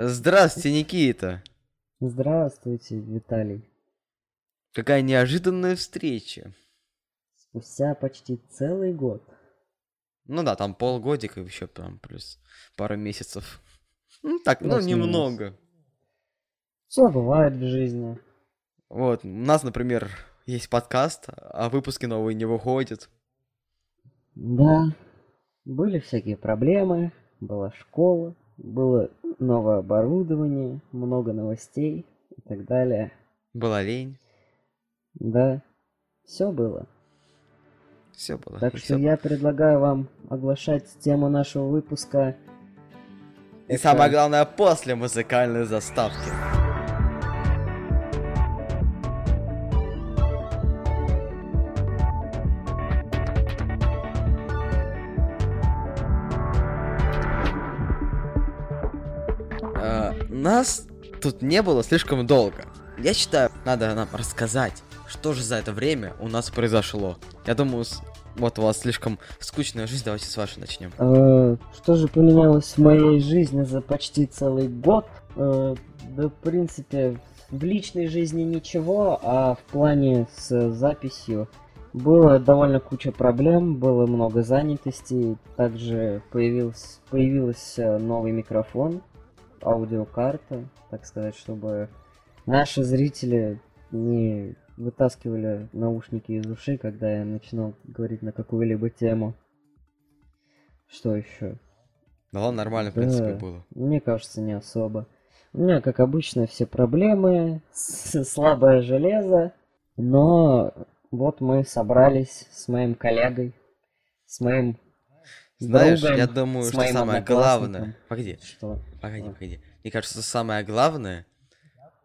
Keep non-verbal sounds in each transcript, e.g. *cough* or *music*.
Здравствуйте, Никита. Здравствуйте, Виталий. Какая неожиданная встреча. Спустя почти целый год. Ну да, там полгодика еще там плюс пару месяцев. Ну так, ну немного. Все бывает в жизни. Вот, у нас, например, есть подкаст, а выпуски новые не выходят. Да, были всякие проблемы, была школа, было новое оборудование, много новостей и так далее. Была лень. Да, все было. Все было. Так что всё я предлагаю вам оглашать тему нашего выпуска. И Это- самое главное, после музыкальной заставки. Тут не было слишком долго. Я считаю, надо нам рассказать, что же за это время у нас произошло. Я думаю, вот у вас слишком скучная жизнь, давайте с вашей начнем. Э, Что же поменялось в моей жизни за почти целый год? Э, Да, в принципе, в личной жизни ничего, а в плане с записью было довольно куча проблем, было много занятостей, также появился, появился новый микрофон, аудиокарта, так сказать, чтобы наши зрители не вытаскивали наушники из ушей, когда я начинал говорить на какую-либо тему. Что еще? Да ладно, нормально, в Да. принципе, было. Мне кажется, не особо. У меня, как обычно, все проблемы, *laughs* слабое железо, но вот мы собрались с моим коллегой, с моим Знаешь, другом, я думаю, что самое главное... Погоди, Что? Погоди, А. погоди. Мне кажется, самое главное...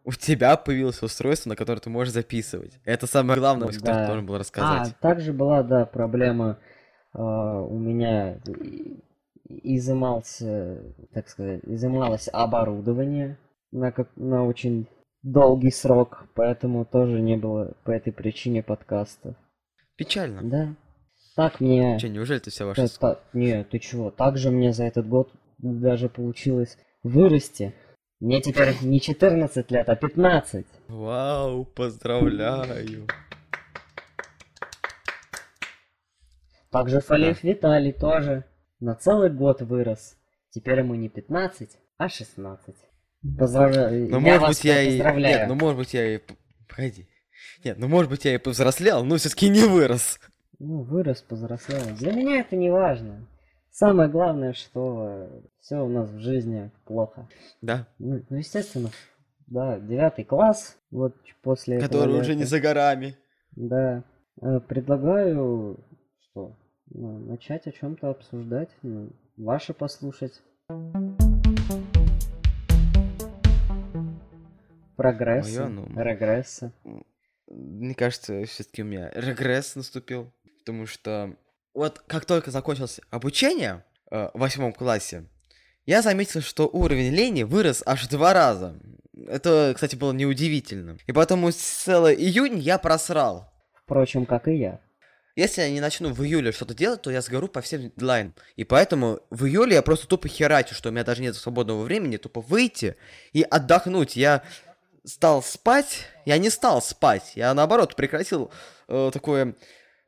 У тебя появилось устройство, на которое ты можешь записывать. Это самое главное, что Да. ты должен был А, рассказать. также была, да, проблема а, у меня изымался, так сказать, изымалось оборудование на, как, на очень долгий срок, поэтому тоже не было по этой причине подкастов. Печально. Да. Так мне... Че, неужели ты вся та- ваша... та- не, ты чего? Также мне за этот год даже получилось вырасти. Мне теперь не 14 лет, а 15. Вау, поздравляю. Также Фалеев Виталий тоже на целый год вырос. Теперь ему не 15, а 16. Поздравляю. Ну, я может вас быть, я и... поздравляю. Нет, ну, может быть, я и... Погоди. Нет, ну, может быть, я и повзрослел, но все-таки не вырос. Ну, вырос, повзрослел. Для меня это не важно. Самое главное, что все у нас в жизни плохо. Да. Ну, ну, естественно, да, девятый класс, вот после этого Который уже лета. не за горами. Да. Э, Предлагаю, что, ну, начать о чем-то обсуждать, ну, ваше послушать. Прогрессы, Моё, ну. регрессы. Мне кажется, все-таки у меня регресс наступил, потому что вот как только закончилось обучение э, в восьмом классе, я заметил, что уровень лени вырос аж два раза. Это, кстати, было неудивительно. И поэтому целый июнь я просрал. Впрочем, как и я. Если я не начну в июле что-то делать, то я сгору по всем дедлайнам. И поэтому в июле я просто тупо херачу, что у меня даже нет свободного времени, тупо выйти и отдохнуть. Я стал спать, я не стал спать, я наоборот прекратил э, такое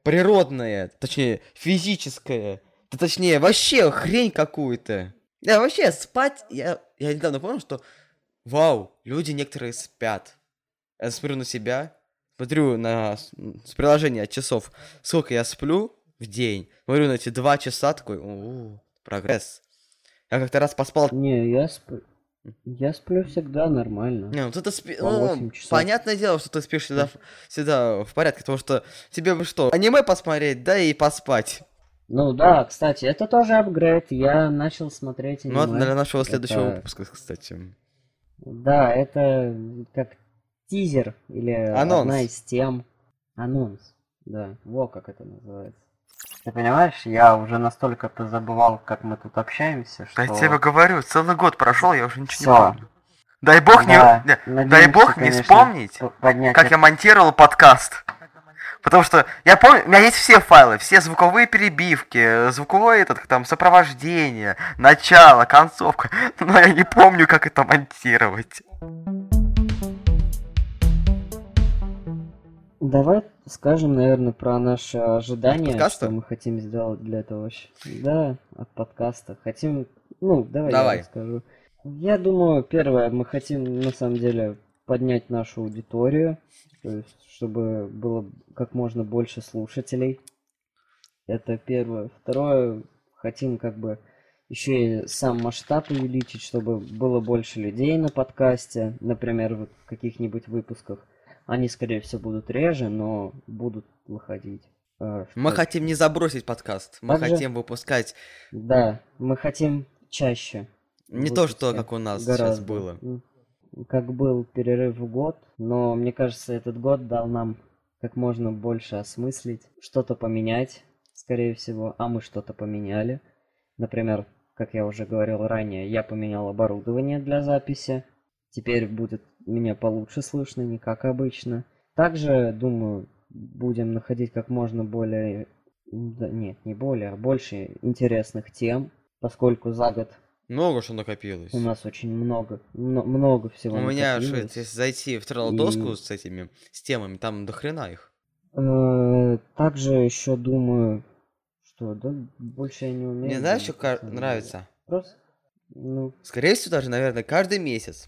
природное, точнее физическое, да точнее вообще хрень какую-то. Я вообще спать, я, я недавно понял, что вау, люди некоторые спят. Я смотрю на себя, смотрю на с приложения часов, сколько я сплю в день, смотрю на эти два часа, такой, у прогресс. Я как-то раз поспал Не, я сплю. Я сплю всегда нормально. не, ну ты спи... Ну, 8 часов. понятное дело, что ты спишь всегда, в- всегда в порядке, потому что тебе бы что, аниме посмотреть, да и поспать. Ну да, кстати, это тоже апгрейд. Я начал смотреть Ну, это аниме. для нашего следующего Это- выпуска, кстати. Да, это как тизер или Анонс. одна из тем. Анонс. Да, во как это называется. Ты понимаешь, я уже настолько позабывал, как мы тут общаемся, что... говорю, целый год прошел, я уже Всё. Дай Да, надеемся, конечно, п- поднять я монтировал подкаст. Потому что я помню, у меня есть все файлы, все звуковые перебивки, звуковое этот, там, сопровождение, начало, концовка, *laughs* но я не помню, как это монтировать. Давай скажем, наверное, про наши ожидания, подкаста? что мы хотим сделать для этого. щ- Да, от подкаста. Хотим, ну, давай, Давай. я расскажу. Я думаю, первое, мы хотим, на самом деле, поднять нашу аудиторию, то есть, чтобы было как можно больше слушателей. Это первое. Второе, хотим как бы еще и сам масштаб увеличить, чтобы было больше людей на подкасте, например, в каких-нибудь выпусках. Они, скорее всего, будут реже, но будут выходить. Э, Мы что- хотим не забросить подкаст, мы Также- хотим выпускать Да, мы хотим чаще. не то, что как у нас сейчас Гораздо. было. М, Как был перерыв в год, но мне кажется, этот год дал нам как можно больше осмыслить, что-то поменять, скорее всего, а мы что-то поменяли. Например, как я уже говорил ранее, я поменял оборудование для записи. Теперь будет меня получше слышно, не как обычно. Также, думаю, будем находить как можно более... да, нет, не более, а больше интересных тем, поскольку за год Много что накопилось. у нас очень много, мно- много всего У меня же, накопилось. если зайти в трелло-доску И- с этими, с темами, там до хрена их. Э, Также еще думаю, что да, больше я не умею. Мне знаешь, что нравится? Просто, ну, Скорее всего, даже, наверное, каждый месяц.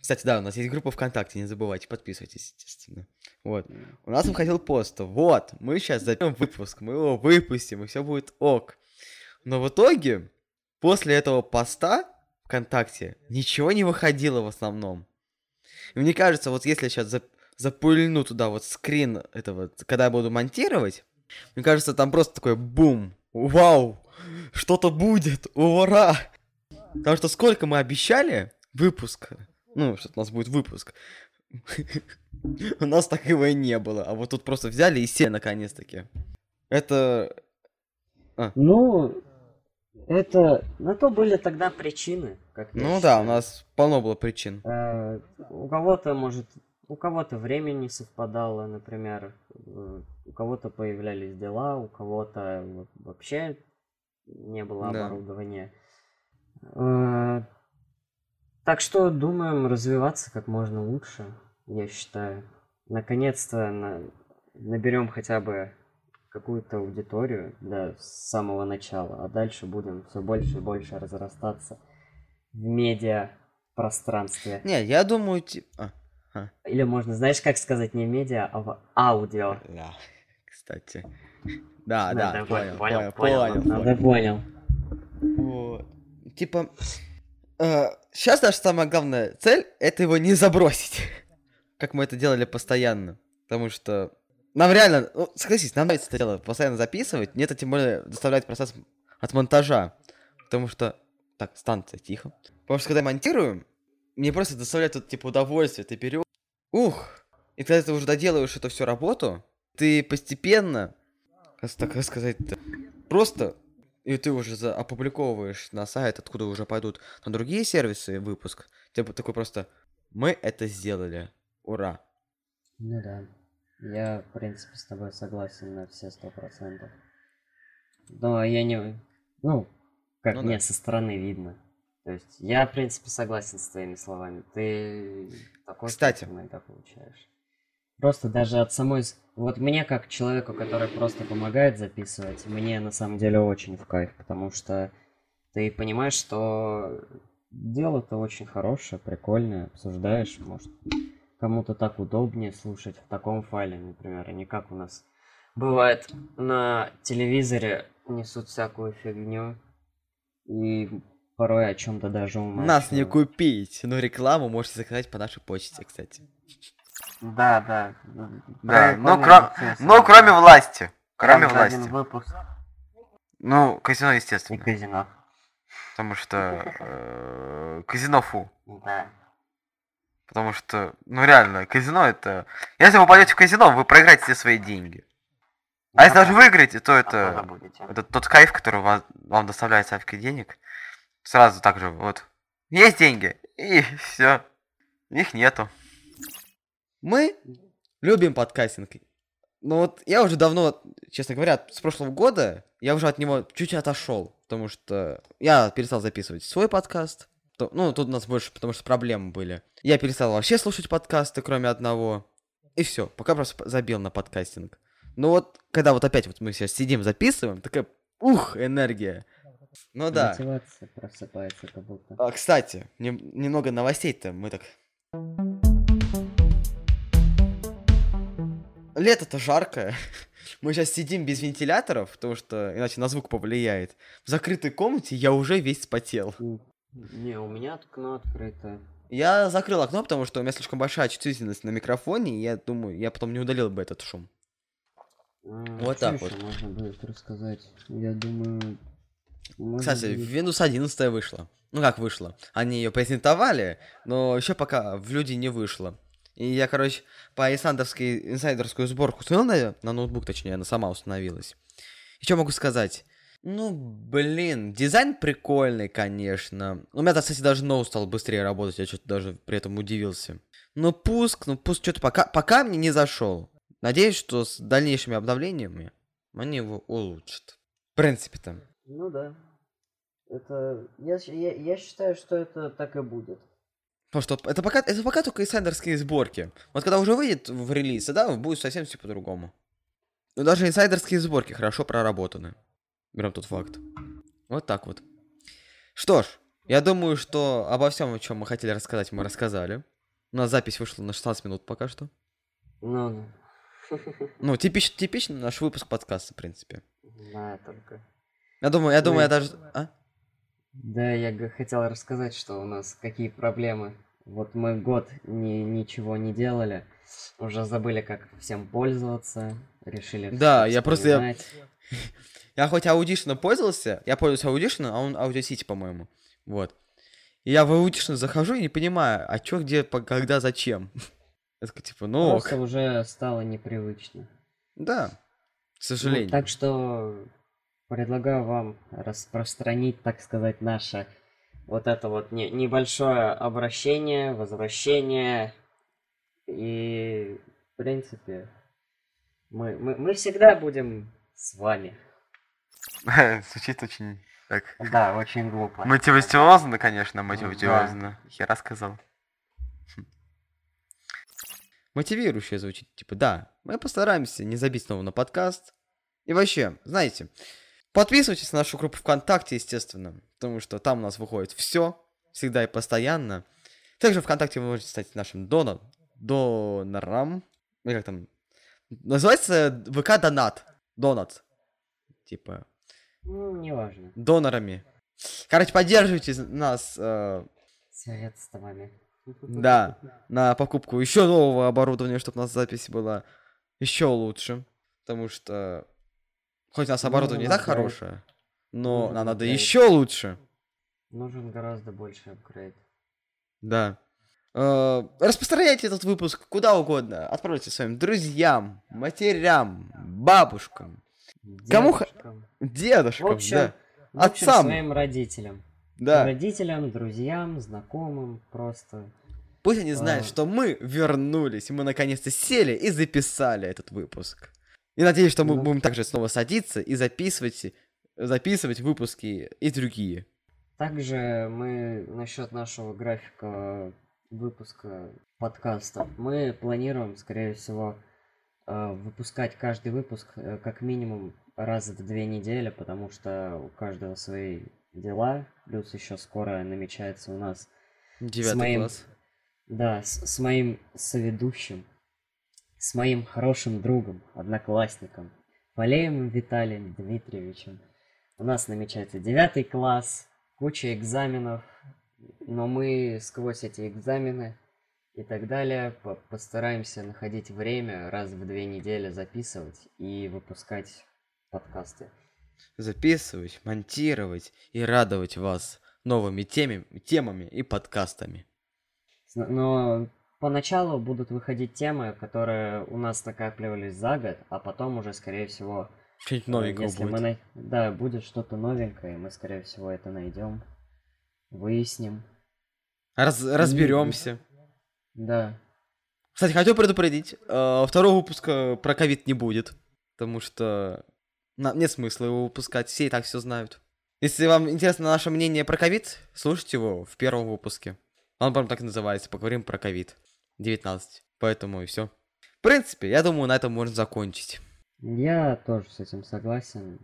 Кстати, да, у нас есть группа ВКонтакте, не забывайте, подписывайтесь, естественно. Вот. У нас выходил пост, вот, мы сейчас запишем выпуск, мы его выпустим, и все будет ок. Но в итоге, после этого поста ВКонтакте, ничего не выходило в основном. И мне кажется, вот если я сейчас запульну туда вот скрин этого, когда я буду монтировать, мне кажется, там просто такой бум, вау, что-то будет, ура! Потому что сколько мы обещали выпуска, ну, что у нас будет выпуск, *laughs* у нас так его и не было. А вот тут просто взяли и сели наконец-таки. Это... ну, это, на то были тогда причины, как Ну да, у нас полно было причин. Э, у кого-то, может, у кого-то время не совпадало, например, э, у кого-то появлялись дела, у кого-то вообще не было Да. оборудования. Э, Так что думаем развиваться как можно лучше, я считаю. Наконец-то на- наберем хотя бы какую-то аудиторию с самого начала, а дальше будем все больше и больше разрастаться в медиа пространстве. Не, я думаю, типа... Или можно, знаешь, как сказать, не медиа, а в аудио. Да, кстати. Да, Да, понял, понял, понял, понял, понял, да, понял. понял. Вот. Типа, сейчас наша самая главная цель это его не забросить. Как мы это делали постоянно. Потому что нам реально, ну, согласись, нам нравится это дело постоянно записывать. Мне это тем более доставляет процесс от монтажа. Потому что... Так, станция, тихо. Потому что когда монтирую, мне просто доставляет вот, типа удовольствие. Ты берешь... Ух! И когда ты уже доделаешь эту всю работу, ты постепенно, как так сказать-то, просто и ты уже за- опубликовываешь на сайт, откуда уже пойдут на другие сервисы выпуск, типа такой просто «Мы это сделали! Ура!» Ну да. Я, в принципе, с тобой согласен на все сто процентов. Но я не... Ну, как Ну мне да. со стороны видно. То есть, я, в принципе, согласен с твоими словами. Ты такой Кстати. иногда получаешь. Просто даже от самой... Вот мне, как человеку, который просто помогает записывать, мне на самом деле очень в кайф, потому что ты понимаешь, что дело-то очень хорошее, прикольное, обсуждаешь, может, кому-то так удобнее слушать в таком файле, например, а не как у нас бывает на телевизоре несут всякую фигню и порой о чем-то даже Нас не умалчивают. купить, но рекламу можете заказать по нашей почте, кстати. Да, да. Да, ну, кро- Ну, кроме власти. Кроме один власти. выпуск Ну, казино, и естественно. казино. Потому что... э, Казино фу. Да. Потому что, ну реально, казино это... Если вы пойдете в казино, вы проиграете все свои деньги. А если даже выиграете, то Оттуда это... Это тот кайф, который ва- вам доставляет ставки денег. Сразу так же, вот. Есть деньги, и все. Их нету. Мы любим подкастинг. Ну вот я уже давно, честно говоря, с прошлого года я уже от него чуть отошел, потому что я перестал записывать свой подкаст. То- Ну, тут у нас больше, потому что проблемы были. Я перестал вообще слушать подкасты, кроме одного. И все, пока просто забил на подкастинг. Но вот, когда вот опять вот мы сейчас сидим, записываем, такая, ух, энергия. Ну да. Мотивация просыпается как будто. А, кстати, нем- немного новостей-то мы так... Лето-то жаркое. *laughs* Мы сейчас сидим без вентиляторов, потому что иначе на звук повлияет. В закрытой комнате я уже весь спотел. Не, у меня окно открыто. Я закрыл окно, потому что у меня слишком большая чувствительность на микрофоне, и я думаю, я потом не удалил бы этот шум. Вот что так вот. можно будет рассказать. Я думаю... Кстати, будет- Windows 11 вышла. Ну как вышла? Они ее презентовали, но еще пока в люди не вышло. И я, короче, по инсайдерской, инсайдерскую сборку установил на, на ноутбук, точнее, она сама установилась. И что могу сказать? Ну, блин, дизайн прикольный, конечно. У меня, кстати, даже ноут стал быстрее работать, я что-то даже при этом удивился. Но пуск, ну пуск что-то пока, пока мне не зашел. Надеюсь, что с дальнейшими обновлениями они его улучшат. В принципе-то. Ну да. Это... Я, я, я считаю, что это так и будет. Потому что это пока, это пока только инсайдерские сборки. Вот когда уже выйдет в релиз, да, будет совсем все по-другому. Но даже инсайдерские сборки хорошо проработаны. Берем тот факт. Вот так вот. Что ж, я думаю, что обо всем, о чем мы хотели рассказать, мы рассказали. У нас запись вышла на 16 минут пока что. Ну, Ну, типич, типичный наш выпуск подкаста, в принципе. да, только... Я думаю, я думаю, я Ой. даже... А? Да, я хотел рассказать, что у нас какие проблемы. Вот мы год ни, ничего не делали, уже забыли, как всем пользоваться, решили Да, я просто- я-. *laughs* Я хоть Audition пользовался, я пользуюсь Audition, а он Audacity, по-моему. Вот. И я в Audition захожу и не понимаю, а чё, где, по- когда, зачем. *laughs* Я такой, типа, ну ок. Просто уже стало непривычно. Да, к Ну, сожалению. так что предлагаю вам распространить, так сказать, наше вот это вот не- небольшое обращение, возвращение. И, в принципе, мы, мы, мы всегда будем с вами. *laughs* Звучит очень так... Да, очень глупо. Мотивационно, конечно, мотивационно. Я рассказал. Мотивирующе звучит. Типа, да, мы постараемся не забить снова на подкаст. И вообще, знаете, подписывайтесь на нашу группу ВКонтакте, естественно, потому что там у нас выходит все, всегда и постоянно. Также ВКонтакте вы можете стать нашим доном, донором. Или как там? Называется ВК Донат. Донат. Типа, Ну, неважно. донорами. Короче, поддерживайте нас, э, Средствами. да, на покупку еще нового оборудования, чтобы у нас запись была еще лучше. Потому что хоть у нас Ну, оборудование и так апгрейд. хорошее, но Нужен нам надо апгрейд. еще лучше. Нужен гораздо больше апгрейд. Да. Э, Распространяйте этот выпуск куда угодно. Отправляйте своим друзьям, матерям, бабушкам, Кому х- Дедушкам. дедушкам. В общем, да. в общем, Отцам. своим родителям. да. Родителям, друзьям, знакомым, просто. Пусть они знают, А. что мы вернулись, и мы наконец-то сели и записали этот выпуск. И надеюсь, что мы Ну. будем также снова садиться и записывать, записывать выпуски и другие. Также мы насчет нашего графика выпуска подкастов. Мы планируем, скорее всего, э, выпускать каждый выпуск э, как минимум раз в две недели, потому что у каждого свои дела. Плюс еще скоро намечается у нас Девятый моим- класс. Да, с, с моим соведущим, с моим хорошим другом, одноклассником, Валеем Виталием Дмитриевичем. У нас намечается девятый класс, куча экзаменов, но мы сквозь эти экзамены и так далее по- постараемся находить время раз в две недели записывать и выпускать подкасты. Записывать, монтировать и радовать вас новыми темами, темами и подкастами. Но поначалу будут выходить темы, которые у нас накапливались за год, а потом уже, скорее всего, Что-нибудь э, новенького если будет. мы най- да, будет что-то новенькое, мы, скорее всего, это найдем, выясним. Раз- разберемся. Да. Кстати, хочу предупредить, э, второго выпуска про ковид не будет, потому что на- нет смысла его выпускать, все и так все знают. Если вам интересно наше мнение про ковид, слушайте его в первом выпуске. Он прям так и называется, поговорим про ковид. 19. Поэтому и все. В принципе, я думаю, на этом можно закончить. Я тоже с этим согласен.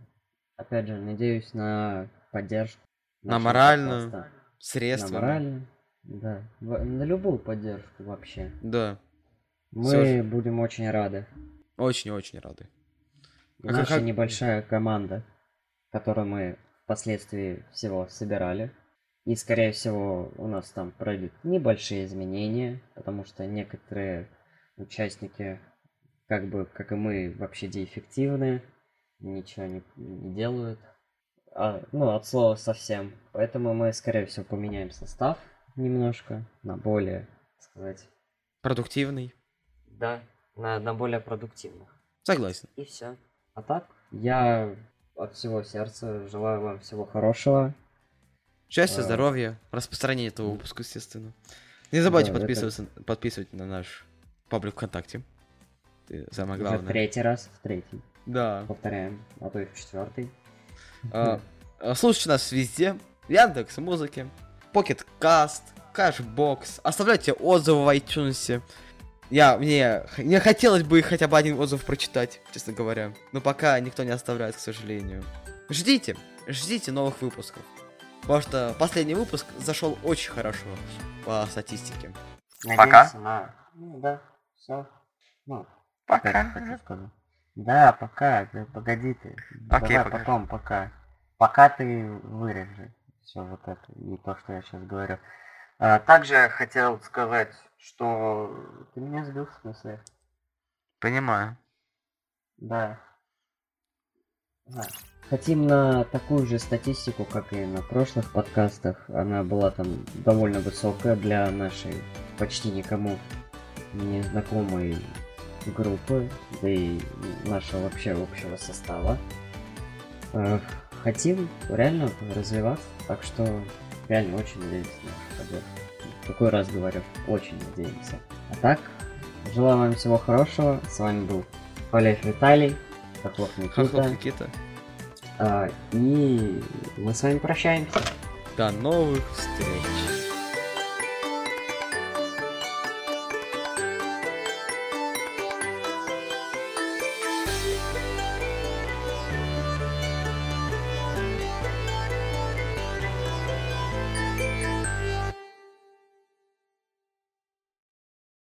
Опять же, надеюсь на поддержку. На моральную, подкаста. Средства. На моральную, да. На любую поддержку вообще. Да, Мы Всё же. будем очень рады. очень-очень рады. А Наша как- небольшая команда, которую мы впоследствии всего собирали. И, скорее всего, у нас там пройдут небольшие изменения, потому что некоторые участники, как бы, как и мы, вообще деэффективны, ничего не, не делают. А, ну, от слова совсем. Поэтому мы, скорее всего, поменяем состав немножко на более, так сказать, Продуктивный. да, на, на более продуктивных. Согласен. И все. А так, я от всего сердца желаю вам всего хорошего. Счастья, А. здоровья, распространения этого выпуска, естественно. Не забывайте Да, это- подписываться, подписывать на наш паблик ВКонтакте. И самое Уже в главное. третий раз, в третий. Да. Повторяем, а то и в четвертый. А, а, Слушайте нас везде. Яндекс Музыке, Pocket Cast, Cashbox. Оставляйте отзывы в iTunes. Я, мне, мне хотелось бы хотя бы один отзыв прочитать, честно говоря. Но пока никто не оставляет, к сожалению. Ждите, ждите новых выпусков. Потому что последний выпуск зашел очень хорошо по статистике. Надеемся на... Ну, да, все. Ну, хочу сказать. Да, пока, да, погоди ты. Окей, Давай пока. потом, пока. Пока ты вырежи все вот это и то, что я сейчас говорю. А, также хотел сказать, что ты меня сбил в смысле. Понимаю. Да. Хотим на такую же статистику, как и на прошлых подкастах. Она была там довольно высокая для нашей почти никому не знакомой группы, да и нашего вообще общего состава. Э, Хотим реально развиваться, так что реально очень надеемся на вашу поддержку. Какой раз говорю, очень надеемся. А так, желаю вам всего хорошего. С вами был Полев Виталий, Хохлов Хохлов Никита. Никита. А, и мы с вами прощаемся. До новых встреч.